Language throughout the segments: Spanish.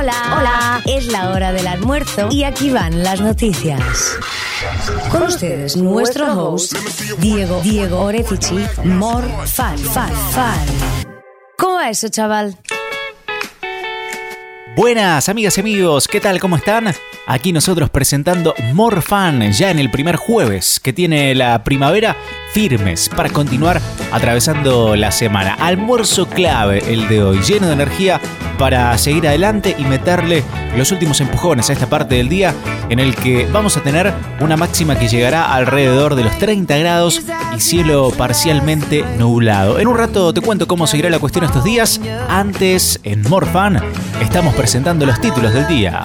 Hola, hola. Es la hora del almuerzo y aquí van las noticias. Con ustedes, nuestro host, Diego, Diego Orefici, More Fan, Fan, Fan. ¿Cómo va eso, chaval? Buenas amigas y amigos, ¿qué tal? ¿Cómo están? Aquí nosotros presentando More Fan ya en el primer jueves que tiene la primavera firmes para continuar atravesando la semana. Almuerzo clave el de hoy, lleno de energía para seguir adelante y meterle los últimos empujones a esta parte del día en el que vamos a tener una máxima que llegará alrededor de los 30 grados y cielo parcialmente nublado. En un rato te cuento cómo seguirá la cuestión estos días. Antes, en More Fan, estamos presentando los títulos del día.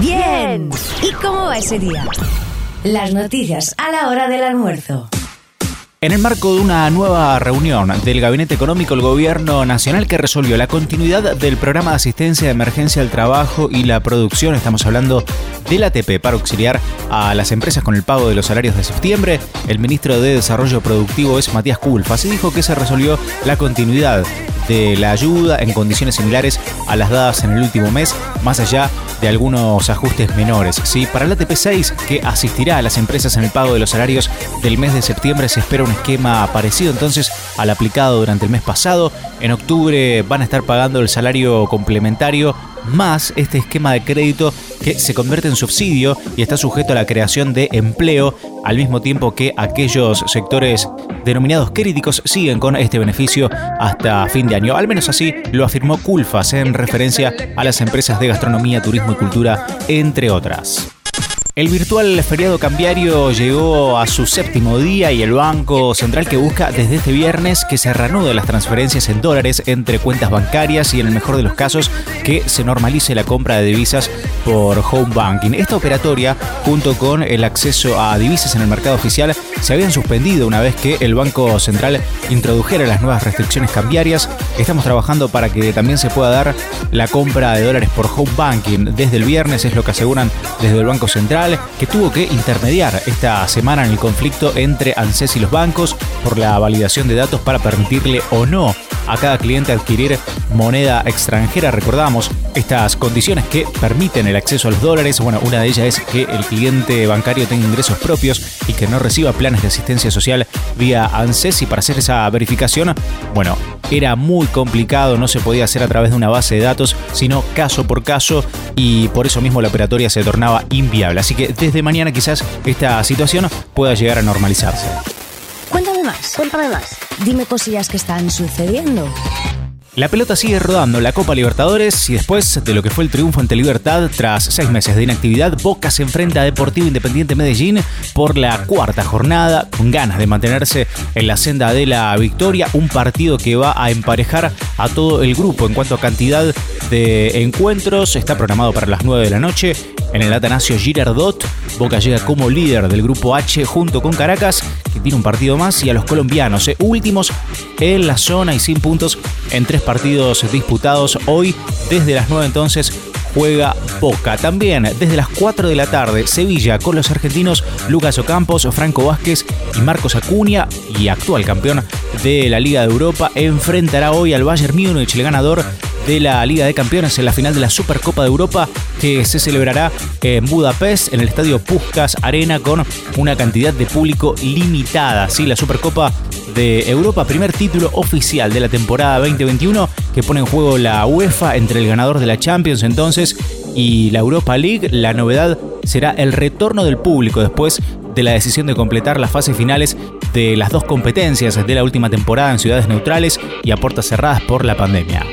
Bien. ¿Y cómo va ese día? Las noticias a la hora del almuerzo. En el marco de una nueva reunión del Gabinete Económico, el Gobierno Nacional que resolvió la continuidad del programa de asistencia de emergencia al trabajo y la producción, estamos hablando del ATP para auxiliar a las empresas con el pago de los salarios de septiembre, el ministro de Desarrollo Productivo es Matías Culfa. Se dijo que se resolvió la continuidad de la ayuda en condiciones similares a las dadas en el último mes, más allá de algunos ajustes menores. ¿sí? Para el ATP6, que asistirá a las empresas en el pago de los salarios del mes de septiembre, se espera un esquema parecido entonces al aplicado durante el mes pasado. En octubre van a estar pagando el salario complementario más este esquema de crédito que se convierte en subsidio y está sujeto a la creación de empleo, al mismo tiempo que aquellos sectores denominados críticos siguen con este beneficio hasta fin de año. Al menos así lo afirmó Culfas en referencia a las empresas de gastronomía, turismo y cultura, entre otras. El virtual feriado cambiario llegó a su séptimo día y el Banco Central que busca desde este viernes que se reanuden las transferencias en dólares entre cuentas bancarias y en el mejor de los casos que se normalice la compra de divisas por home banking. Esta operatoria, junto con el acceso a divisas en el mercado oficial, se habían suspendido una vez que el Banco Central introdujera las nuevas restricciones cambiarias. Estamos trabajando para que también se pueda dar la compra de dólares por home banking desde el viernes, es lo que aseguran desde el Banco Central que tuvo que intermediar esta semana en el conflicto entre ANSES y los bancos por la validación de datos para permitirle o no a cada cliente adquirir moneda extranjera. Recordamos estas condiciones que permiten el acceso a los dólares. Bueno, una de ellas es que el cliente bancario tenga ingresos propios y que no reciba planes de asistencia social vía ANSES. Y para hacer esa verificación, bueno, era muy complicado, no se podía hacer a través de una base de datos, sino caso por caso y por eso mismo la operatoria se tornaba inviable. Así que desde mañana quizás esta situación pueda llegar a normalizarse. Cuéntame más, cuéntame más. Dime cosillas que están sucediendo. La pelota sigue rodando la Copa Libertadores y después de lo que fue el triunfo ante Libertad, tras seis meses de inactividad, Boca se enfrenta a Deportivo Independiente Medellín por la cuarta jornada, con ganas de mantenerse en la senda de la victoria, un partido que va a emparejar a todo el grupo en cuanto a cantidad de encuentros, está programado para las 9 de la noche en el Atanasio Girardot. Boca llega como líder del grupo H junto con Caracas, que tiene un partido más, y a los colombianos, eh, últimos en la zona y sin puntos en tres partidos disputados. Hoy, desde las 9 entonces, juega Boca. También desde las 4 de la tarde, Sevilla con los argentinos Lucas Ocampos, Franco Vázquez y Marcos Acuña, y actual campeón de la Liga de Europa, enfrentará hoy al Bayern Múnich, el ganador de la Liga de Campeones en la final de la Supercopa de Europa que se celebrará en Budapest en el estadio Puskas Arena con una cantidad de público limitada. Sí, la Supercopa de Europa, primer título oficial de la temporada 2021 que pone en juego la UEFA entre el ganador de la Champions entonces y la Europa League. La novedad será el retorno del público después de la decisión de completar las fases finales de las dos competencias de la última temporada en ciudades neutrales y a puertas cerradas por la pandemia.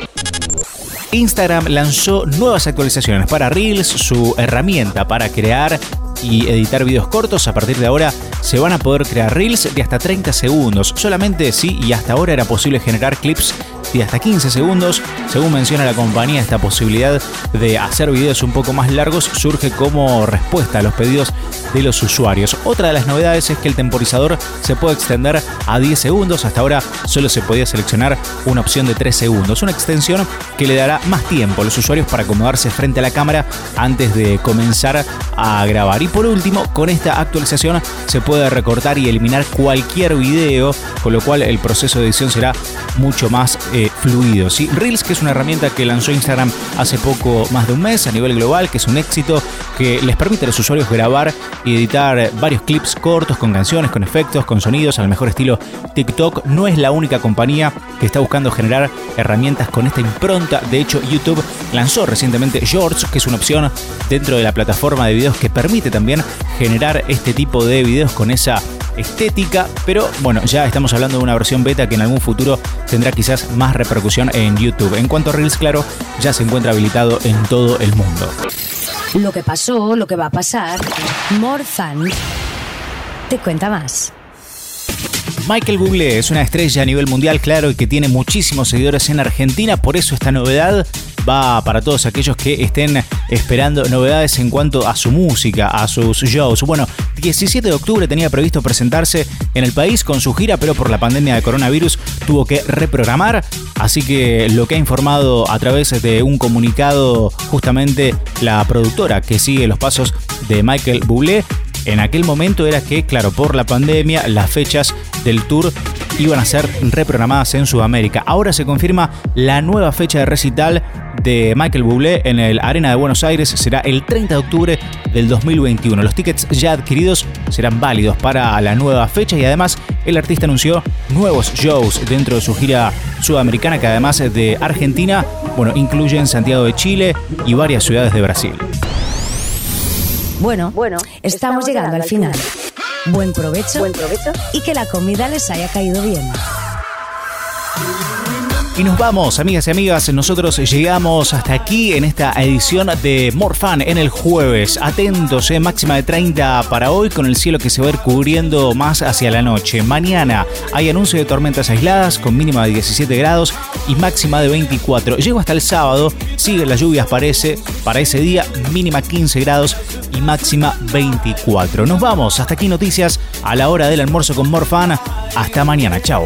Instagram lanzó nuevas actualizaciones para Reels, su herramienta para crear y editar videos cortos. A partir de ahora se van a poder crear Reels de hasta 30 segundos. Solamente sí y hasta ahora era posible generar clips de hasta 15 segundos. Según menciona la compañía, esta posibilidad de hacer videos un poco más largos surge como respuesta a los pedidos de los usuarios. Otra de las novedades es que el temporizador se puede extender a 10 segundos. Hasta ahora solo se podía seleccionar una opción de 3 segundos. Una extensión que le dará más tiempo a los usuarios para acomodarse frente a la cámara antes de comenzar a grabar. Y por último, con esta actualización se puede recortar y eliminar cualquier video, con lo cual el proceso de edición será mucho más eh, fluido. ¿sí? Reels, que es una herramienta que lanzó Instagram hace poco más de un mes a nivel global, que es un éxito que les permite a los usuarios grabar y editar varios clips cortos con canciones, con efectos, con sonidos, al mejor estilo TikTok. No es la única compañía que está buscando generar herramientas con esta impronta. De hecho, YouTube lanzó recientemente Shorts, que es una opción dentro de la plataforma de videos que permite también generar este tipo de videos con esa estética, pero bueno, ya estamos hablando de una versión beta que en algún futuro tendrá quizás más repercusión en YouTube. En cuanto a Reels, claro, ya se encuentra habilitado en todo el mundo. Lo que pasó, lo que va a pasar, More Fun te cuenta más. Michael Bublé es una estrella a nivel mundial, claro, y que tiene muchísimos seguidores en Argentina, por eso esta novedad va para todos aquellos que estén esperando novedades en cuanto a su música, a sus shows. Bueno, 17 de octubre tenía previsto presentarse en el país con su gira, pero por la pandemia de coronavirus tuvo que reprogramar. Así que lo que ha informado a través de un comunicado justamente la productora que sigue los pasos de Michael Bublé en aquel momento era que, claro, por la pandemia, las fechas del tour iban a ser reprogramadas en Sudamérica. Ahora se confirma la nueva fecha de recital de Michael Bublé en el Arena de Buenos Aires. Será el 30 de octubre del 2021. Los tickets ya adquiridos serán válidos para la nueva fecha y además el artista anunció nuevos shows dentro de su gira sudamericana que además de Argentina, bueno, incluyen Santiago de Chile y varias ciudades de Brasil. Bueno, bueno, estamos, llegando, al final. Buen provecho, Buen provecho. y que la comida les haya caído bien. Y nos vamos, amigas y amigas. Nosotros llegamos hasta aquí en esta edición de More Fun en el jueves. Atentos, eh, máxima de 30 para hoy, con el cielo que se va a ir cubriendo más hacia la noche. Mañana hay anuncio de tormentas aisladas con mínima de 17 grados y máxima de 24. Llego hasta el sábado, siguen las lluvias, parece, para ese día, mínima 15 grados y máxima 24. Nos vamos, hasta aquí noticias a la hora del almuerzo con More Fun. Hasta mañana, chao.